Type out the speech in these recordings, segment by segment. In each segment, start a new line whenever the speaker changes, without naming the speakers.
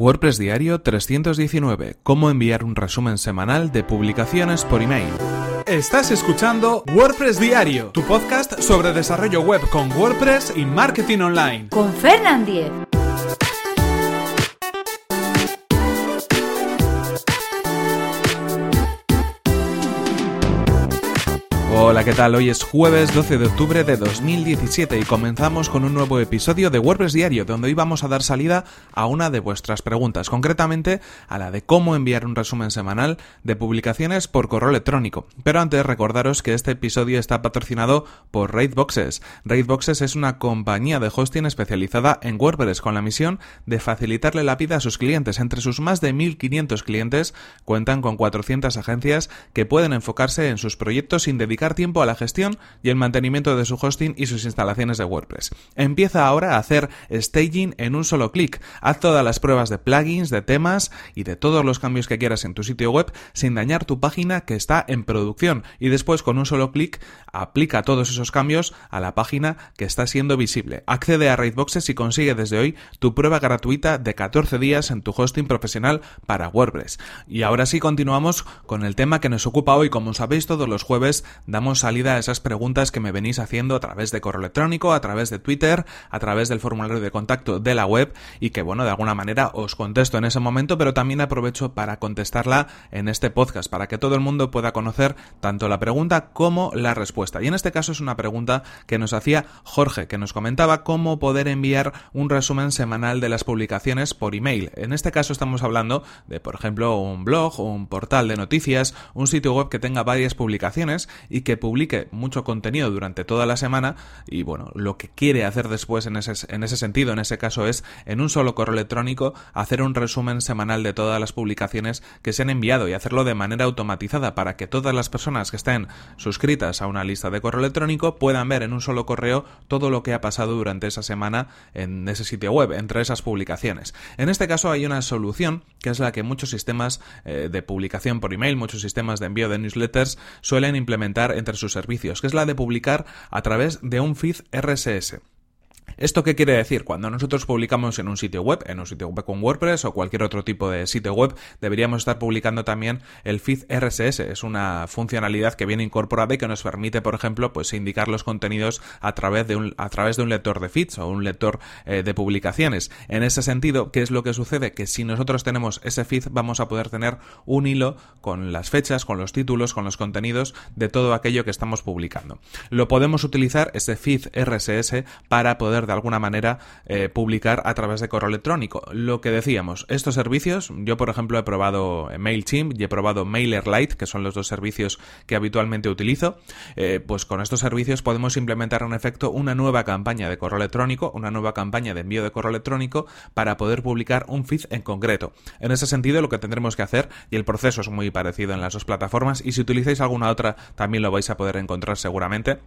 WordPress Diario 319. Cómo enviar un resumen semanal de publicaciones por email.
Estás escuchando WordPress Diario, tu podcast sobre desarrollo web con WordPress y marketing online.
Con Fernand Diez.
Hola, ¿qué tal? Hoy es jueves 12 de octubre de 2017 y comenzamos con un nuevo episodio de WordPress Diario, donde hoy vamos a dar salida a una de vuestras preguntas, concretamente a la de cómo enviar un resumen semanal de publicaciones por correo electrónico. Pero antes recordaros que este episodio está patrocinado por Raidboxes. Raidboxes es una compañía de hosting especializada en WordPress con la misión de facilitarle la vida a sus clientes. Entre sus más de 1500 clientes cuentan con 400 agencias que pueden enfocarse en sus proyectos sin dedicar tiempo a la gestión y el mantenimiento de su hosting y sus instalaciones de WordPress. Empieza ahora a hacer staging en un solo clic. Haz todas las pruebas de plugins, de temas y de todos los cambios que quieras en tu sitio web sin dañar tu página que está en producción y después con un solo clic aplica todos esos cambios a la página que está siendo visible. Accede a Raidboxes y consigue desde hoy tu prueba gratuita de 14 días en tu hosting profesional para WordPress. Y ahora sí continuamos con el tema que nos ocupa hoy. Como sabéis todos los jueves damos salida a esas preguntas que me venís haciendo a través de correo electrónico, a través de Twitter, a través del formulario de contacto de la web y que bueno, de alguna manera os contesto en ese momento, pero también aprovecho para contestarla en este podcast, para que todo el mundo pueda conocer tanto la pregunta como la respuesta. Y en este caso es una pregunta que nos hacía Jorge, que nos comentaba cómo poder enviar un resumen semanal de las publicaciones por email. En este caso estamos hablando de, por ejemplo, un blog, un portal de noticias, un sitio web que tenga varias publicaciones y que publique mucho contenido durante toda la semana y bueno, lo que quiere hacer después en ese, en ese sentido, en ese caso es en un solo correo electrónico hacer un resumen semanal de todas las publicaciones que se han enviado y hacerlo de manera automatizada para que todas las personas que estén suscritas a una lista de correo electrónico puedan ver en un solo correo todo lo que ha pasado durante esa semana en ese sitio web, entre esas publicaciones. En este caso hay una solución que es la que muchos sistemas eh, de publicación por email, muchos sistemas de envío de newsletters suelen implementar entre sus servicios, que es la de publicar a través de un feed RSS. ¿Esto qué quiere decir? Cuando nosotros publicamos en un sitio web, en un sitio web con WordPress o cualquier otro tipo de sitio web, deberíamos estar publicando también el feed RSS. Es una funcionalidad que viene incorporada y que nos permite, por ejemplo, pues indicar los contenidos a través de un, a través de un lector de feeds o un lector eh, de publicaciones. En ese sentido, ¿qué es lo que sucede? Que si nosotros tenemos ese feed, vamos a poder tener un hilo con las fechas, con los títulos, con los contenidos de todo aquello que estamos publicando. Lo podemos utilizar, ese feed RSS, para poder de alguna manera eh, publicar a través de correo electrónico. Lo que decíamos, estos servicios, yo por ejemplo he probado MailChimp y he probado MailerLite, que son los dos servicios que habitualmente utilizo, eh, pues con estos servicios podemos implementar en efecto una nueva campaña de correo electrónico, una nueva campaña de envío de correo electrónico para poder publicar un feed en concreto. En ese sentido lo que tendremos que hacer, y el proceso es muy parecido en las dos plataformas, y si utilizáis alguna otra también lo vais a poder encontrar seguramente,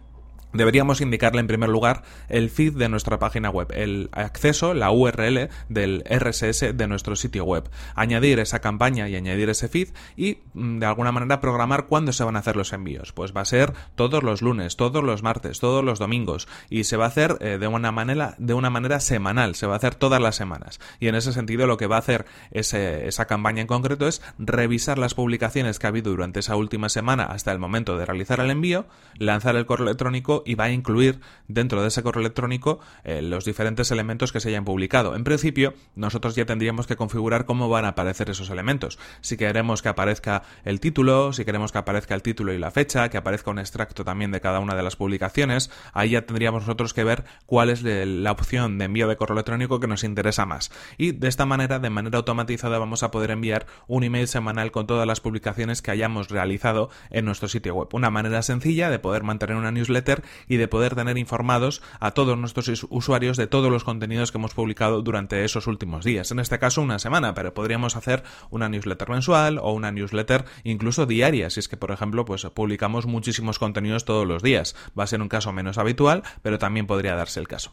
deberíamos indicarle en primer lugar el feed de nuestra página web, el acceso, la URL del RSS de nuestro sitio web, añadir esa campaña y añadir ese feed y mm, de alguna manera programar cuándo se van a hacer los envíos. Pues va a ser todos los lunes, todos los martes, todos los domingos y se va a hacer eh, de una manera de una manera semanal, se va a hacer todas las semanas. Y en ese sentido lo que va a hacer esa campaña en concreto es revisar las publicaciones que ha habido durante esa última semana hasta el momento de realizar el envío, lanzar el correo electrónico y va a incluir dentro de ese correo electrónico eh, los diferentes elementos que se hayan publicado. En principio, nosotros ya tendríamos que configurar cómo van a aparecer esos elementos. Si queremos que aparezca el título, si queremos que aparezca el título y la fecha, que aparezca un extracto también de cada una de las publicaciones, ahí ya tendríamos nosotros que ver cuál es la opción de envío de correo electrónico que nos interesa más. Y de esta manera, de manera automatizada, vamos a poder enviar un email semanal con todas las publicaciones que hayamos realizado en nuestro sitio web. Una manera sencilla de poder mantener una newsletter y de poder tener informados a todos nuestros usuarios de todos los contenidos que hemos publicado durante esos últimos días. En este caso una semana, pero podríamos hacer una newsletter mensual o una newsletter incluso diaria, si es que por ejemplo pues publicamos muchísimos contenidos todos los días. Va a ser un caso menos habitual, pero también podría darse el caso.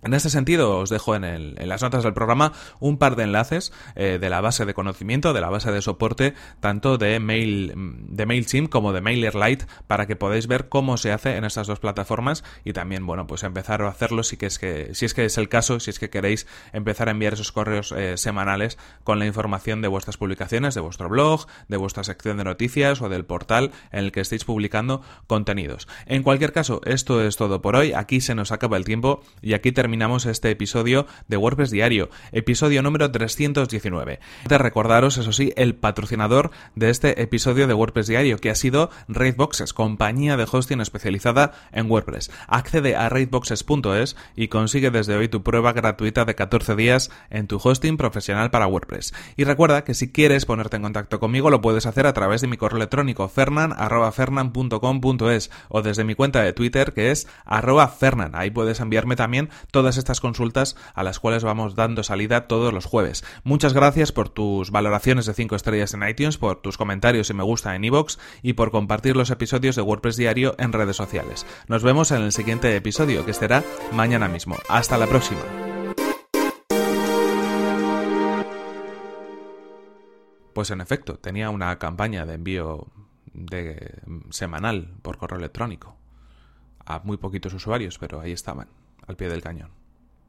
En este sentido, os dejo en, las notas del programa un par de enlaces eh, de la base de conocimiento, de la base de soporte, tanto de, Mail, de MailChimp como de MailerLite, para que podáis ver cómo se hace en estas dos plataformas y también, bueno, pues empezar a hacerlo si, es, que, si es que es el caso, si es que queréis empezar a enviar esos correos eh, semanales con la información de vuestras publicaciones, de vuestro blog, de vuestra sección de noticias o del portal en el que estéis publicando contenidos. En cualquier caso, esto es todo por hoy. Aquí se nos acaba el tiempo y aquí terminamos terminamos este episodio de WordPress Diario, episodio número 319. De recordaros, eso sí, el patrocinador de este episodio de WordPress Diario, que ha sido Raidboxes, compañía de hosting especializada en WordPress. Accede a raidboxes.es y consigue desde hoy tu prueba gratuita de 14 días en tu hosting profesional para WordPress. Y recuerda que si quieres ponerte en contacto conmigo, lo puedes hacer a través de mi correo electrónico fernan.fernan.com.es o desde mi cuenta de Twitter que es arroba fernan. Ahí puedes enviarme también todas estas consultas a las cuales vamos dando salida todos los jueves. Muchas gracias por tus valoraciones de 5 estrellas en iTunes, por tus comentarios y me gusta en iVoox y por compartir los episodios de WordPress Diario en redes sociales. Nos vemos en el siguiente episodio, que será mañana mismo. Hasta la próxima. Pues en efecto, tenía una campaña de envío de, semanal por correo electrónico a muy poquitos usuarios, pero ahí estaban al pie del cañón.